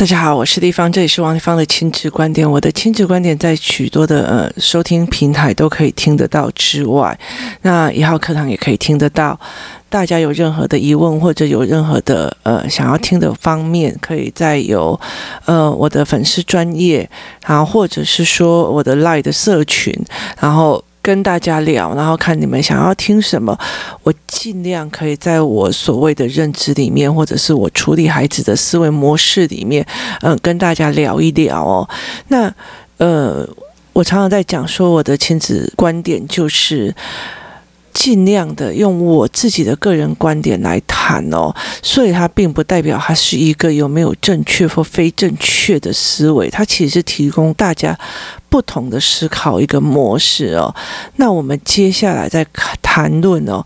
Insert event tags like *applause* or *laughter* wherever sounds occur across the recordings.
大家好，我是丽芳，这里是王丽芳的亲子观点。我的亲子观点在许多的呃收听平台都可以听得到之外，那一号课堂也可以听得到。大家有任何的疑问或者有任何的呃想要听的方面，可以再有呃我的粉丝专业，然后或者是说我的 LINE 的社群，然后。跟大家聊，然后看你们想要听什么，我尽量可以在我所谓的认知里面，或者是我处理孩子的思维模式里面，嗯、跟大家聊一聊哦。那呃，我常常在讲说，我的亲子观点就是。尽量的用我自己的个人观点来谈哦，所以它并不代表它是一个有没有正确或非正确的思维，它其实是提供大家不同的思考一个模式哦。那我们接下来再谈论哦，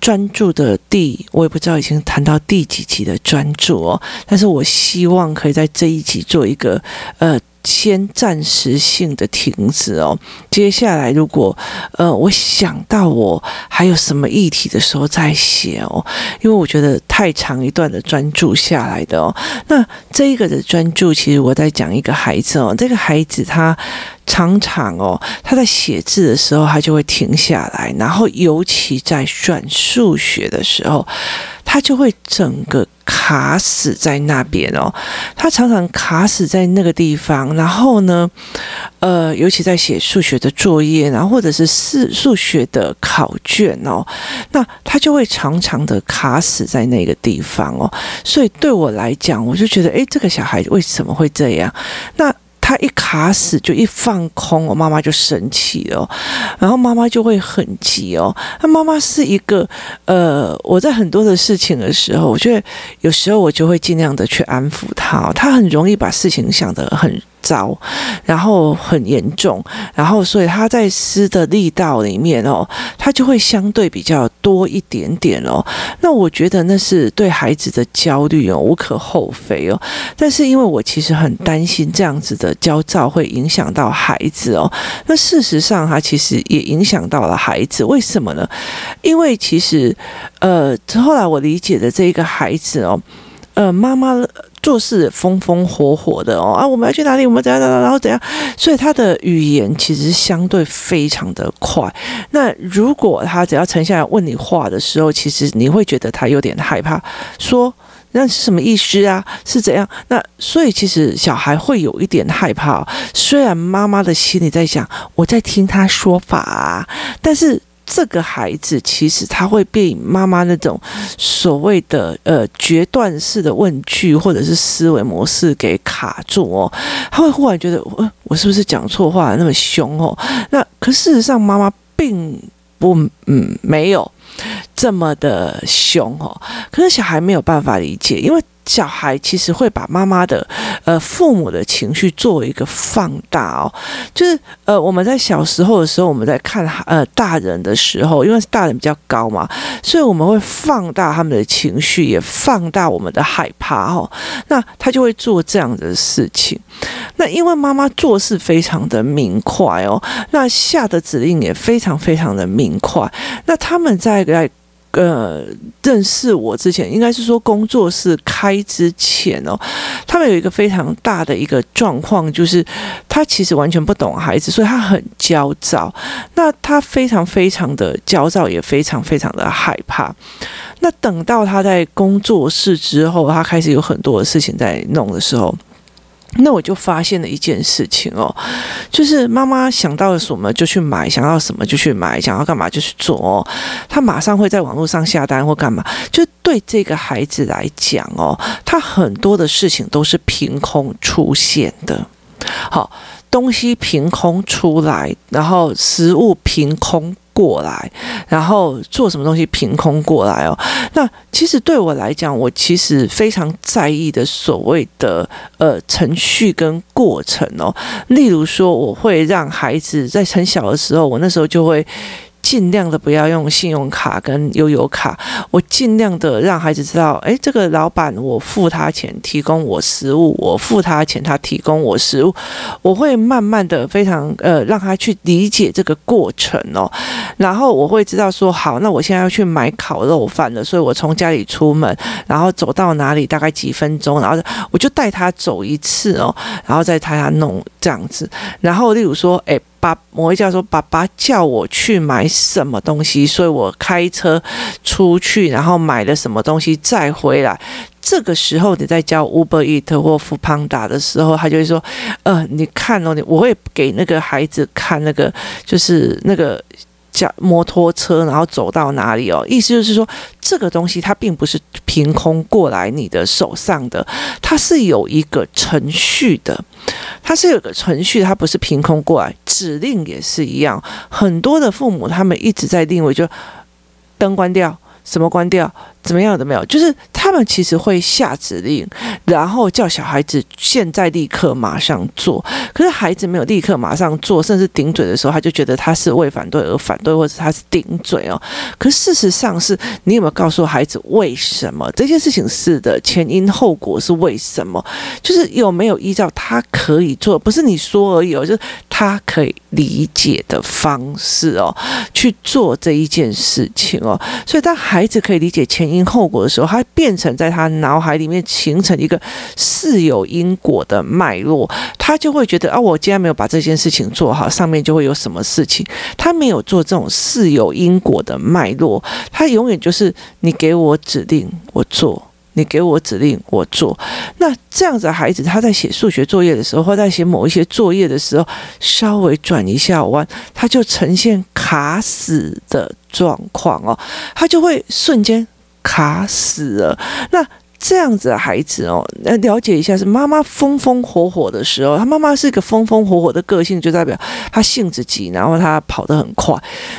专注的第，我也不知道已经谈到第几集的专注哦，但是我希望可以在这一集做一个呃。先暂时性的停止哦，接下来如果呃我想到我还有什么议题的时候再写哦，因为我觉得太长一段的专注下来的哦，那这一个的专注其实我在讲一个孩子哦，这个孩子他常常哦他在写字的时候他就会停下来，然后尤其在算数学的时候，他就会整个。卡死在那边哦，他常常卡死在那个地方，然后呢，呃，尤其在写数学的作业，然后或者是数数学的考卷哦，那他就会常常的卡死在那个地方哦，所以对我来讲，我就觉得，诶，这个小孩为什么会这样？那。他一卡死就一放空，我妈妈就生气哦，然后妈妈就会很急哦。那妈妈是一个呃，我在很多的事情的时候，我觉得有时候我就会尽量的去安抚他，他很容易把事情想得很。糟，然后很严重，然后所以他在施的力道里面哦，他就会相对比较多一点点哦。那我觉得那是对孩子的焦虑哦，无可厚非哦。但是因为我其实很担心这样子的焦躁会影响到孩子哦。那事实上，他其实也影响到了孩子。为什么呢？因为其实呃，后来我理解的这一个孩子哦，呃，妈妈。做事风风火火的哦啊，我们要去哪里？我们怎样怎样？然后怎样？所以他的语言其实相对非常的快。那如果他只要沉下来问你话的时候，其实你会觉得他有点害怕，说那是什么意思啊？是怎样？那所以其实小孩会有一点害怕。虽然妈妈的心里在想，我在听他说法啊，但是。这个孩子其实他会被妈妈那种所谓的呃决断式的问句或者是思维模式给卡住哦，他会忽然觉得我我是不是讲错话那么凶哦？那可事实上妈妈并不嗯没有这么的凶哦，可是小孩没有办法理解，因为。小孩其实会把妈妈的呃父母的情绪作为一个放大哦，就是呃我们在小时候的时候，我们在看呃大人的时候，因为是大人比较高嘛，所以我们会放大他们的情绪，也放大我们的害怕哦。那他就会做这样的事情。那因为妈妈做事非常的明快哦，那下的指令也非常非常的明快。那他们在在。呃，认识我之前，应该是说工作室开之前哦，他们有一个非常大的一个状况，就是他其实完全不懂孩子，所以他很焦躁。那他非常非常的焦躁，也非常非常的害怕。那等到他在工作室之后，他开始有很多的事情在弄的时候。那我就发现了一件事情哦，就是妈妈想到了什么就去买，想到什么就去买，想要干嘛就去做哦。他马上会在网络上下单或干嘛，就对这个孩子来讲哦，他很多的事情都是凭空出现的。好，东西凭空出来，然后食物凭空。过来，然后做什么东西凭空过来哦。那其实对我来讲，我其实非常在意的所谓的呃程序跟过程哦。例如说，我会让孩子在很小的时候，我那时候就会。尽量的不要用信用卡跟悠游卡，我尽量的让孩子知道，诶，这个老板我付他钱提供我食物，我付他钱他提供我食物，我会慢慢的非常呃让他去理解这个过程哦，然后我会知道说好，那我现在要去买烤肉饭了，所以我从家里出门，然后走到哪里大概几分钟，然后我就带他走一次哦，然后再带他弄这样子，然后例如说，诶。爸，我会叫说爸爸叫我去买什么东西，所以我开车出去，然后买了什么东西再回来。这个时候你在教 Uber Eat 或 f o o p a n d a 的时候，他就会说：“呃，你看哦，你我会给那个孩子看那个，就是那个。”叫摩托车，然后走到哪里哦？意思就是说，这个东西它并不是凭空过来你的手上的，它是有一个程序的，它是有个程序，它不是凭空过来。指令也是一样，很多的父母他们一直在定位，就灯关掉，什么关掉。怎么样的没有？就是他们其实会下指令，然后叫小孩子现在立刻马上做。可是孩子没有立刻马上做，甚至顶嘴的时候，他就觉得他是为反对而反对，或者他是顶嘴哦。可事实上是，你有没有告诉孩子为什么这件事情是的前因后果是为什么？就是有没有依照他可以做，不是你说而已哦，就是他可以理解的方式哦去做这一件事情哦。所以当孩子可以理解前因。因后果的时候，它变成在他脑海里面形成一个似有因果的脉络，他就会觉得啊，我既然没有把这件事情做好，上面就会有什么事情。他没有做这种似有因果的脉络，他永远就是你给我指令我做，你给我指令我做。那这样子孩子，他在写数学作业的时候，或在写某一些作业的时候，稍微转一下弯，他就呈现卡死的状况哦，他就会瞬间。卡死了，那这样子的孩子哦，来了解一下，是妈妈风风火火的时候，他妈妈是一个风风火火的个性，就代表他性子急，然后他跑得很快。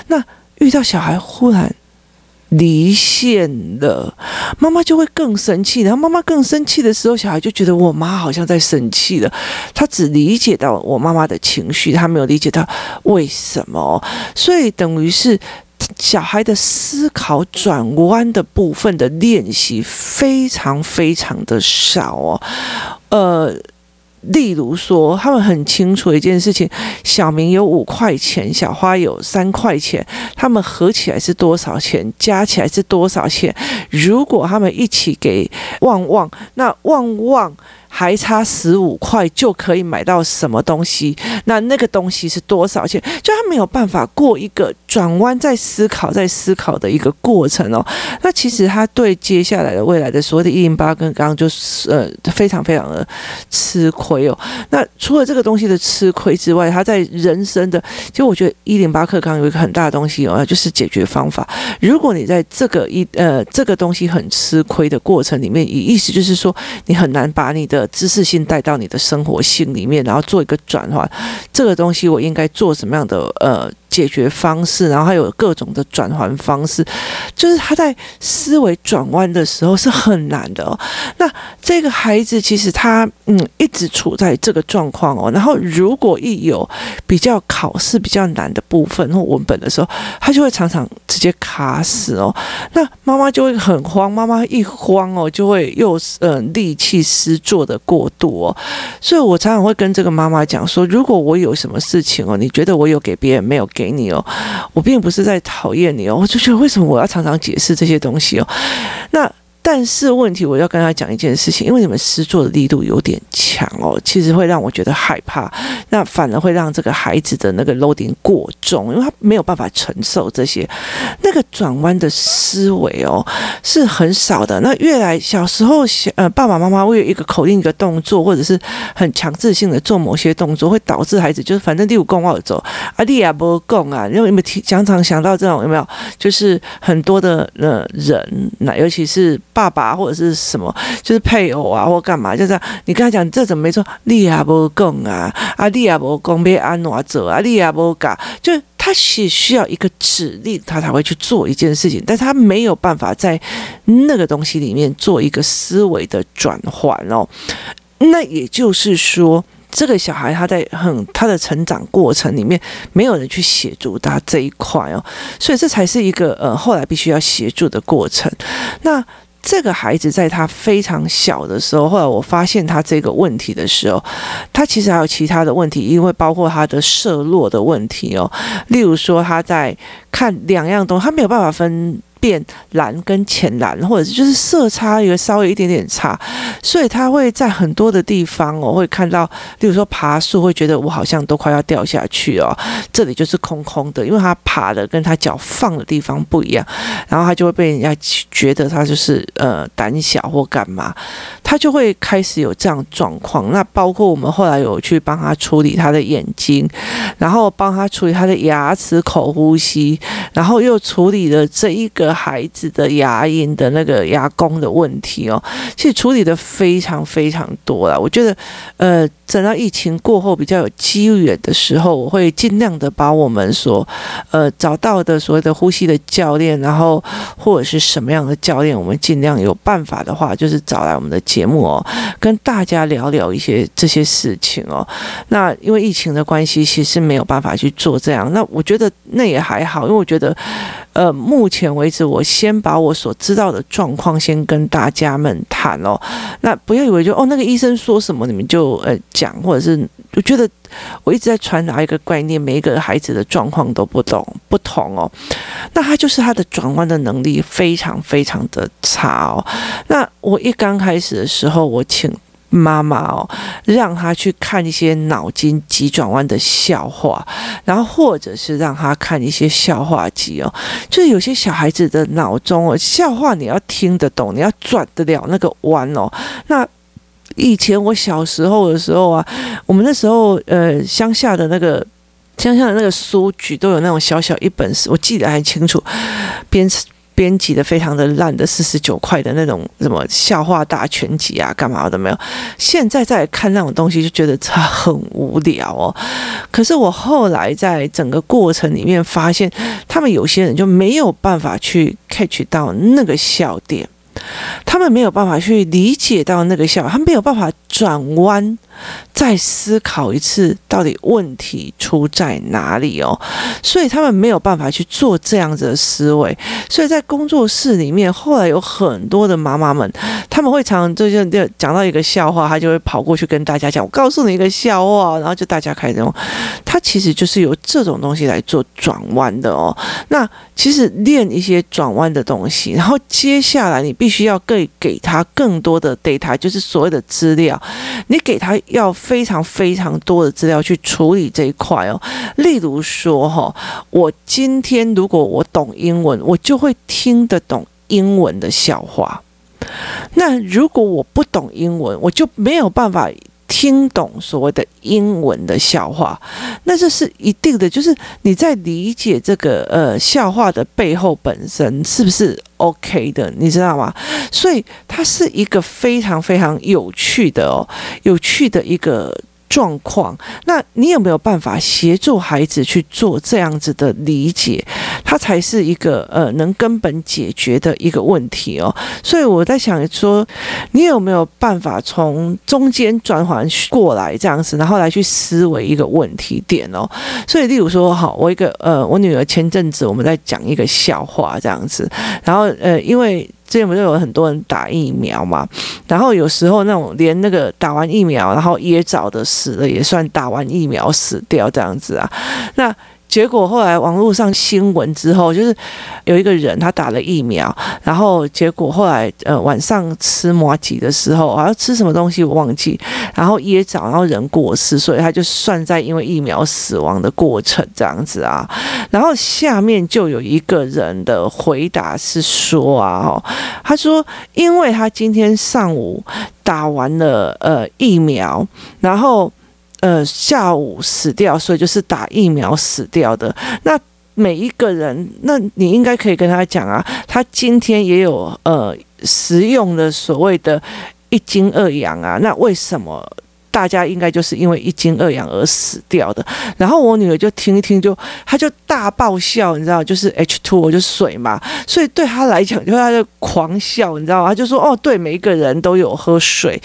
那遇到小孩忽然离线了，妈妈就会更生气。然后妈妈更生气的时候，小孩就觉得我妈好像在生气了。他只理解到我妈妈的情绪，他没有理解到为什么，所以等于是。小孩的思考转弯的部分的练习非常非常的少哦，呃，例如说，他们很清楚一件事情：小明有五块钱，小花有三块钱，他们合起来是多少钱？加起来是多少钱？如果他们一起给旺旺，那旺旺。还差十五块就可以买到什么东西？那那个东西是多少钱？就他没有办法过一个转弯，在思考，在思考的一个过程哦。那其实他对接下来的未来的所谓的“一零八”跟刚刚就是呃非常非常的吃亏哦。那除了这个东西的吃亏之外，他在人生的，其实我觉得一零八课刚有一个很大的东西哦，就是解决方法。如果你在这个一呃这个东西很吃亏的过程里面，意意思就是说你很难把你的知识性带到你的生活性里面，然后做一个转换。这个东西我应该做什么样的呃解决方式？然后还有各种的转换方式，就是他在思维转弯的时候是很难的。那这个孩子其实他嗯一直处在这个状况哦。然后如果一有比较考试比较难的部分或文本的时候，他就会常常直接卡死哦。那妈妈就会很慌，妈妈一慌哦，就会又嗯、呃、力气失作的过度哦。所以我常常会跟这个妈妈讲说，如果我有什么事情哦，你觉得我有给别人没有给你哦，我并不是在讨厌你哦，我就觉得为什么我要常常解释这些东西哦？那。但是问题，我要跟他讲一件事情，因为你们施作的力度有点强哦，其实会让我觉得害怕，那反而会让这个孩子的那个 loading 过重，因为他没有办法承受这些，那个转弯的思维哦是很少的。那越来小时候，呃，爸爸妈妈会有一个口令一个动作，或者是很强制性的做某些动作，会导致孩子就是反正第五公我走，啊，你也不共啊，因为有没有经常想到这种有没有？就是很多的呃人，那尤其是。爸爸或者是什么，就是配偶啊，或干嘛，就这样。你跟他讲，这怎么没错？你也不讲啊，啊，你也不讲，别安怎走啊，你也不讲，就他是需要一个指令，他才会去做一件事情，但是他没有办法在那个东西里面做一个思维的转换哦。那也就是说。这个小孩他在很他的成长过程里面，没有人去协助他这一块哦，所以这才是一个呃后来必须要协助的过程。那这个孩子在他非常小的时候，后来我发现他这个问题的时候，他其实还有其他的问题，因为包括他的色弱的问题哦，例如说他在看两样东西，他没有办法分。变蓝跟浅蓝，或者就是色差有稍微一点点差，所以他会在很多的地方哦，会看到，例如说爬树，会觉得我好像都快要掉下去哦，这里就是空空的，因为他爬的跟他脚放的地方不一样，然后他就会被人家觉得他就是呃胆小或干嘛，他就会开始有这样状况。那包括我们后来有去帮他处理他的眼睛，然后帮他处理他的牙齿、口呼吸，然后又处理了这一个。孩子的牙龈的那个牙弓的问题哦，其实处理的非常非常多了。我觉得，呃，等到疫情过后比较有机缘的时候，我会尽量的把我们所呃找到的所谓的呼吸的教练，然后或者是什么样的教练，我们尽量有办法的话，就是找来我们的节目哦，跟大家聊聊一些这些事情哦。那因为疫情的关系，其实没有办法去做这样。那我觉得那也还好，因为我觉得。呃，目前为止，我先把我所知道的状况先跟大家们谈哦。那不要以为就哦，那个医生说什么你们就呃讲，或者是我觉得我一直在传达一个概念，每一个孩子的状况都不懂不同哦。那他就是他的转弯的能力非常非常的差哦。那我一刚开始的时候，我请。妈妈哦，让他去看一些脑筋急转弯的笑话，然后或者是让他看一些笑话集哦。就是有些小孩子的脑中哦，笑话你要听得懂，你要转得了那个弯哦。那以前我小时候的时候啊，我们那时候呃乡下的那个乡下的那个书局都有那种小小一本，我记得还清楚，编编辑的非常的烂的四十九块的那种什么笑话大全集啊，干嘛的没有？现在再看那种东西就觉得它很无聊哦。可是我后来在整个过程里面发现，他们有些人就没有办法去 catch 到那个笑点。他们没有办法去理解到那个笑，他们没有办法转弯，再思考一次到底问题出在哪里哦，所以他们没有办法去做这样子的思维。所以在工作室里面，后来有很多的妈妈们，他们会常常就就讲到一个笑话，他就会跑过去跟大家讲：“我告诉你一个笑话。”然后就大家开始用，他其实就是有这种东西来做转弯的哦。那其实练一些转弯的东西，然后接下来你必须。需要给给他更多的 data，就是所谓的资料，你给他要非常非常多的资料去处理这一块哦。例如说哈，我今天如果我懂英文，我就会听得懂英文的笑话。那如果我不懂英文，我就没有办法。听懂所谓的英文的笑话，那这是一定的。就是你在理解这个呃笑话的背后本身是不是 OK 的，你知道吗？所以它是一个非常非常有趣的哦，有趣的一个。状况，那你有没有办法协助孩子去做这样子的理解？他才是一个呃能根本解决的一个问题哦。所以我在想说，你有没有办法从中间转换过来这样子，然后来去思维一个问题点哦。所以，例如说，好，我一个呃，我女儿前阵子我们在讲一个笑话这样子，然后呃，因为。之前不是有很多人打疫苗嘛，然后有时候那种连那个打完疫苗，然后噎着的死了，也算打完疫苗死掉这样子啊，那。结果后来网络上新闻之后，就是有一个人他打了疫苗，然后结果后来呃晚上吃麻吉的时候，好像吃什么东西我忘记，然后噎着，然后人过世，所以他就算在因为疫苗死亡的过程这样子啊。然后下面就有一个人的回答是说啊，他说因为他今天上午打完了呃疫苗，然后。呃，下午死掉，所以就是打疫苗死掉的。那每一个人，那你应该可以跟他讲啊，他今天也有呃食用的所谓的一斤二氧啊。那为什么大家应该就是因为一斤二氧而死掉的？然后我女儿就听一听就，她就大爆笑，你知道，就是 H two，就水嘛，所以对她来讲，就她就狂笑，你知道？她就说哦，对，每一个人都有喝水。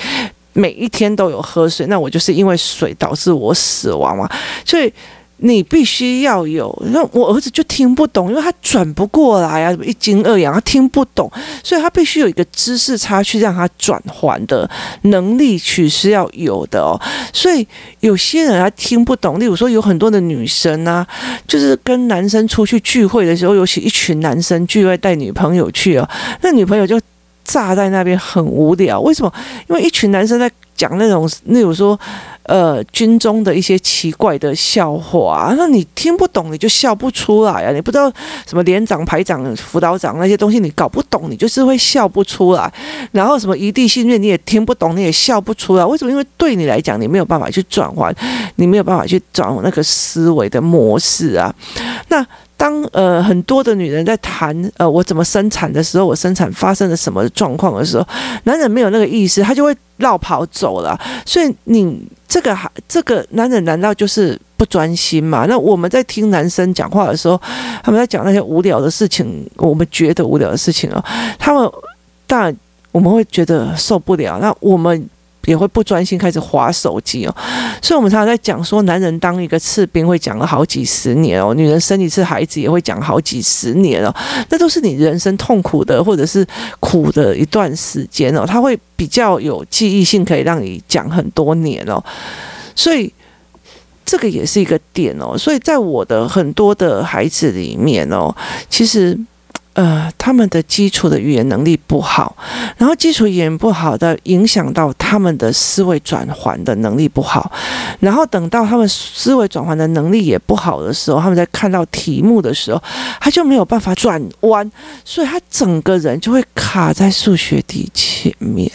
每一天都有喝水，那我就是因为水导致我死亡嘛，所以。你必须要有，那我儿子就听不懂，因为他转不过来啊，一斤二两，他听不懂，所以他必须有一个知识差距，让他转换的能力去是要有的哦。所以有些人他听不懂，例如说有很多的女生啊，就是跟男生出去聚会的时候，尤其一群男生聚会带女朋友去哦，那女朋友就炸在那边很无聊，为什么？因为一群男生在讲那种，例如说。呃，军中的一些奇怪的笑话啊，那你听不懂，你就笑不出来啊！你不知道什么连长、排长、辅导长那些东西，你搞不懂，你就是会笑不出来。然后什么一地信任，你也听不懂，你也笑不出来。为什么？因为对你来讲，你没有办法去转换，你没有办法去转那个思维的模式啊。那。当呃很多的女人在谈呃我怎么生产的时候，我生产发生了什么状况的时候，男人没有那个意识，他就会绕跑走了。所以你这个还这个男人难道就是不专心吗？那我们在听男生讲话的时候，他们在讲那些无聊的事情，我们觉得无聊的事情哦，他们当然我们会觉得受不了。那我们。也会不专心开始滑手机哦，所以我们常常在讲说，男人当一个士兵会讲了好几十年哦，女人生一次孩子也会讲好几十年哦，那都是你人生痛苦的或者是苦的一段时间哦，他会比较有记忆性，可以让你讲很多年哦，所以这个也是一个点哦，所以在我的很多的孩子里面哦，其实。呃，他们的基础的语言能力不好，然后基础语言不好的影响到他们的思维转换的能力不好，然后等到他们思维转换的能力也不好的时候，他们在看到题目的时候，他就没有办法转弯，所以他整个人就会卡在数学题前面，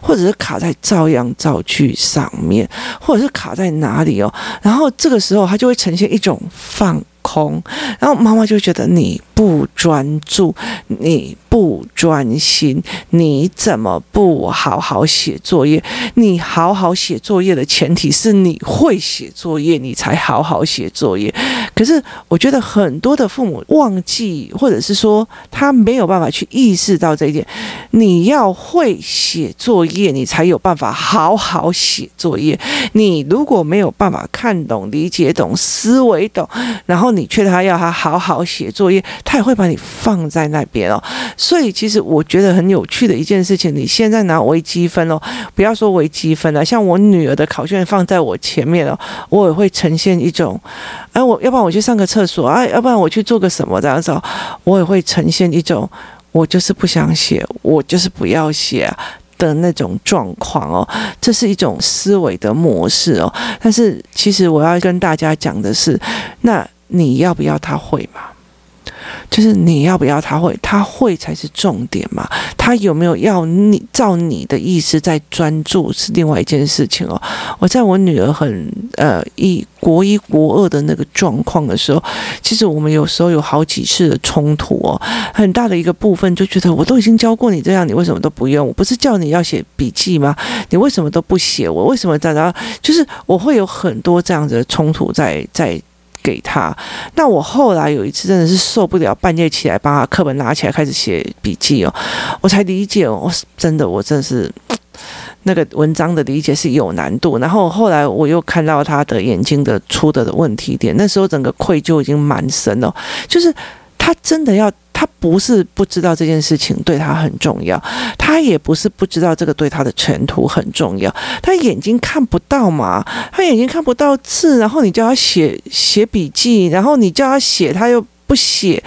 或者是卡在照样造句上面，或者是卡在哪里哦，然后这个时候他就会呈现一种放空，然后妈妈就觉得你不专注，你不专心，你怎么不好好写作业？你好好写作业的前提是你会写作业，你才好好写作业。可是我觉得很多的父母忘记，或者是说他没有办法去意识到这一点。你要会写作业，你才有办法好好写作业。你如果没有办法看懂、理解懂、思维懂，然后你却他要他好好写作业，他也会把你放在那边哦。所以其实我觉得很有趣的一件事情，你现在拿微积分哦，不要说微积分了，像我女儿的考卷放在我前面哦，我也会呈现一种，哎，我要不然我去上个厕所啊，要不然我去做个什么这样子，我也会呈现一种，我就是不想写，我就是不要写。的那种状况哦，这是一种思维的模式哦。但是其实我要跟大家讲的是，那你要不要他会嘛？就是你要不要他会，他会才是重点嘛。他有没有要你照你的意思在专注是另外一件事情哦。我在我女儿很呃一国一国二的那个状况的时候，其实我们有时候有好几次的冲突哦，很大的一个部分就觉得我都已经教过你这样，你为什么都不用？我不是叫你要写笔记吗？你为什么都不写？我为什么在那？就是我会有很多这样子的冲突在在。给他，那我后来有一次真的是受不了，半夜起来把课本拿起来开始写笔记哦，我才理解哦，我真的我真的是 *tsk* 那个文章的理解是有难度。然后后来我又看到他的眼睛的出的的问题点，那时候整个愧疚已经蛮深了，就是他真的要。他不是不知道这件事情对他很重要，他也不是不知道这个对他的前途很重要。他眼睛看不到嘛，他眼睛看不到字，然后你叫他写写笔记，然后你叫他写，他又不写，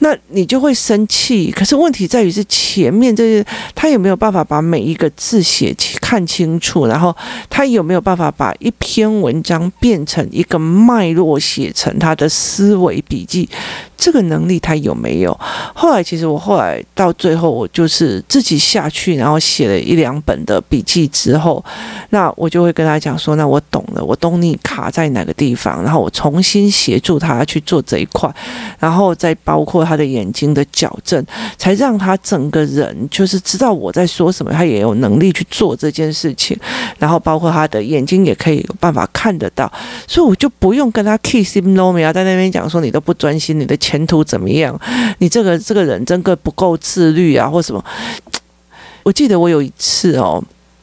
那你就会生气。可是问题在于是前面这些，他有没有办法把每一个字写看清楚，然后他有没有办法把一篇文章变成一个脉络，写成他的思维笔记？这个能力他有没有？后来其实我后来到最后，我就是自己下去，然后写了一两本的笔记之后，那我就会跟他讲说：“那我懂了，我懂你卡在哪个地方，然后我重新协助他去做这一块，然后再包括他的眼睛的矫正，才让他整个人就是知道我在说什么，他也有能力去做这件事情，然后包括他的眼睛也可以有办法看得到，所以我就不用跟他 kiss him no me 啊，在那边讲说你都不专心，你的。前途怎么样？你这个这个人真的不够自律啊，或什么？我记得我有一次哦，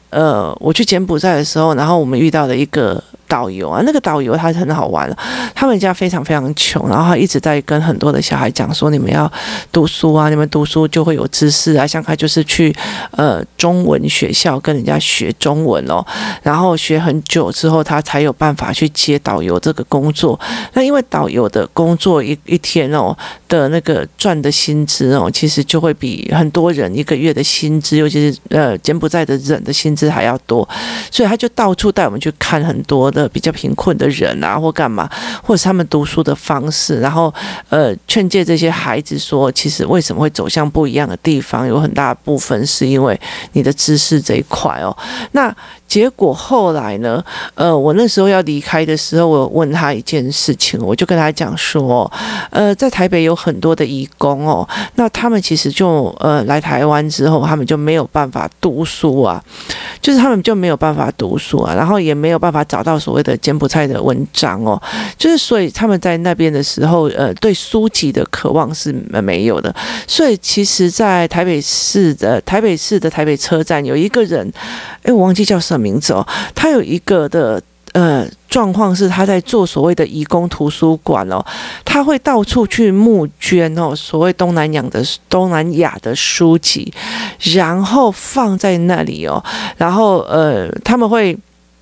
呃，我去柬埔寨的时候，然后我们遇到了一个。导游啊，那个导游他很好玩，他们家非常非常穷，然后他一直在跟很多的小孩讲说，你们要读书啊，你们读书就会有知识啊。像他就是去呃中文学校跟人家学中文哦，然后学很久之后，他才有办法去接导游这个工作。那因为导游的工作一一天哦的那个赚的薪资哦，其实就会比很多人一个月的薪资，尤其是呃柬埔寨的人的薪资还要多，所以他就到处带我们去看很多。的比较贫困的人啊，或干嘛，或者是他们读书的方式，然后呃劝诫这些孩子说，其实为什么会走向不一样的地方，有很大部分是因为你的知识这一块哦。那结果后来呢？呃，我那时候要离开的时候，我问他一件事情，我就跟他讲说，呃，在台北有很多的义工哦，那他们其实就呃来台湾之后，他们就没有办法读书啊，就是他们就没有办法读书啊，然后也没有办法找到所谓的柬埔寨的文章哦，就是所以他们在那边的时候，呃，对书籍的渴望是没有的，所以其实，在台北市的台北市的台北车站有一个人，哎，我忘记叫什么。名字哦，他有一个的呃状况是他在做所谓的移工图书馆哦，他会到处去募捐哦，所谓东南亚的东南亚的书籍，然后放在那里哦，然后呃他们会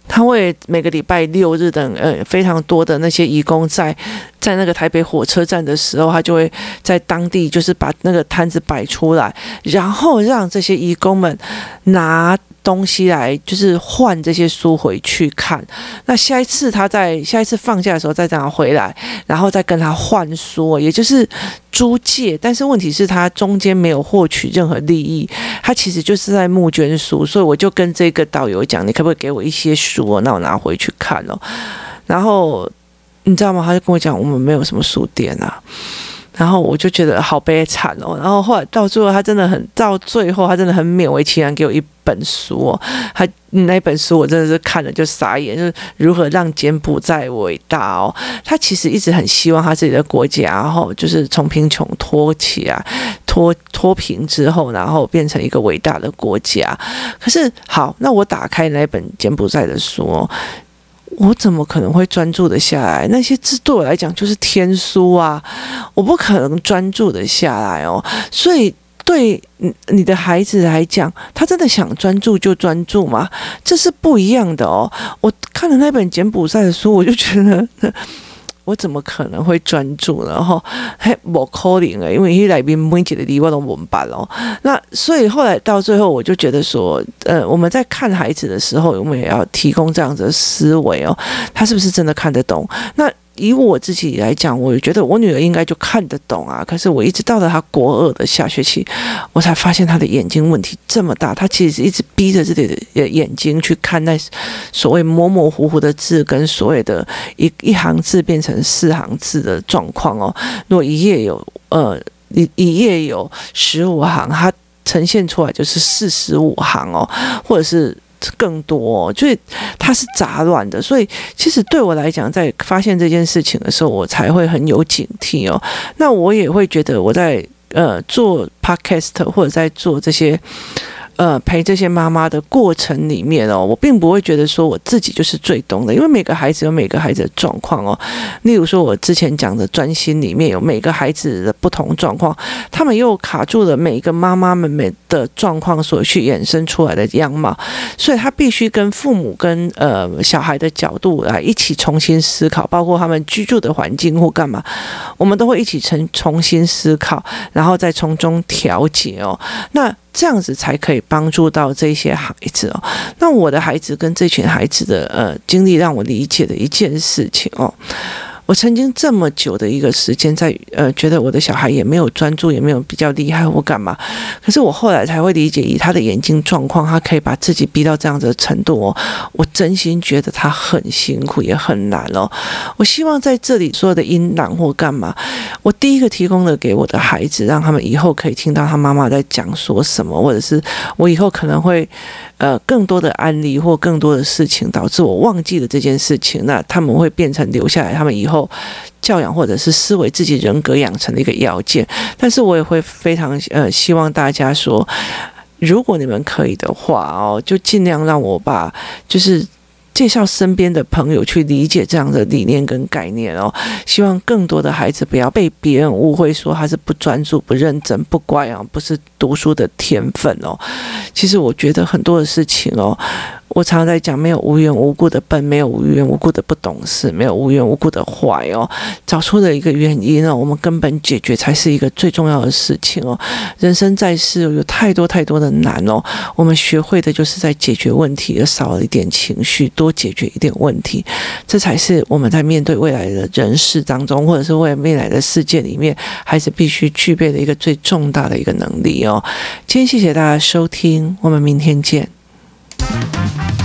他会每个礼拜六日等呃非常多的那些义工在在那个台北火车站的时候，他就会在当地就是把那个摊子摆出来，然后让这些义工们拿。东西来就是换这些书回去看，那下一次他在下一次放假的时候再这样回来，然后再跟他换书，也就是租借。但是问题是，他中间没有获取任何利益，他其实就是在募捐书。所以我就跟这个导游讲，你可不可以给我一些书？那我拿回去看哦。然后你知道吗？他就跟我讲，我们没有什么书店啊。然后我就觉得好悲惨哦。然后后来到最后，他真的很到最后，他真的很勉为其难给我一本书哦。他那本书我真的是看了就傻眼，就是如何让柬埔寨伟大哦。他其实一直很希望他自己的国家，然后就是从贫穷脱起啊，脱脱贫之后，然后变成一个伟大的国家。可是好，那我打开那本柬埔寨的书。哦我怎么可能会专注的下来？那些字对我来讲就是天书啊，我不可能专注的下来哦。所以对你的孩子来讲，他真的想专注就专注吗？这是不一样的哦。我看了那本柬埔寨的书，我就觉得。我怎么可能会专注呢？然后还没可能诶，因为一来宾每一个地方都文班哦。那所以后来到最后，我就觉得说，呃，我们在看孩子的时候，我们也要提供这样子的思维哦，他是不是真的看得懂？那。以我自己来讲，我觉得我女儿应该就看得懂啊。可是我一直到了她国二的下学期，我才发现她的眼睛问题这么大。她其实一直逼着自己的眼睛去看那所谓模模糊糊的字，跟所谓的一一行字变成四行字的状况哦。如果一页有呃一一页有十五行，它呈现出来就是四十五行哦，或者是。更多，所以它是杂乱的，所以其实对我来讲，在发现这件事情的时候，我才会很有警惕哦。那我也会觉得，我在呃做 podcast 或者在做这些。呃，陪这些妈妈的过程里面哦，我并不会觉得说我自己就是最懂的，因为每个孩子有每个孩子的状况哦。例如说，我之前讲的专心里面有每个孩子的不同状况，他们又卡住了每一个妈妈们们的状况所去衍生出来的样貌，所以他必须跟父母跟呃小孩的角度来一起重新思考，包括他们居住的环境或干嘛，我们都会一起重重新思考，然后再从中调节哦。那。这样子才可以帮助到这些孩子哦。那我的孩子跟这群孩子的呃经历，让我理解的一件事情哦。我曾经这么久的一个时间在，呃觉得我的小孩也没有专注，也没有比较厉害或干嘛。可是我后来才会理解，以他的眼睛状况，他可以把自己逼到这样子的程度哦。我真心觉得他很辛苦，也很难哦。我希望在这里所有的音档或干嘛，我第一个提供的给我的孩子，让他们以后可以听到他妈妈在讲说什么，或者是我以后可能会呃更多的案例或更多的事情导致我忘记了这件事情，那他们会变成留下来，他们以后。后教养或者是思维自己人格养成的一个要件，但是我也会非常呃希望大家说，如果你们可以的话哦，就尽量让我把就是。介绍身边的朋友去理解这样的理念跟概念哦，希望更多的孩子不要被别人误会说他是不专注、不认真、不乖啊，不是读书的天分哦。其实我觉得很多的事情哦。我常常在讲，没有无缘无故的笨，没有无缘无故的不懂事，没有无缘无故的坏哦。找出的一个原因哦，我们根本解决才是一个最重要的事情哦。人生在世有太多太多的难哦，我们学会的就是在解决问题，而少了一点情绪，多解决一点问题，这才是我们在面对未来的人世当中，或者是未未来的世界里面，孩子必须具备的一个最重大的一个能力哦。今天谢谢大家收听，我们明天见。Thank you.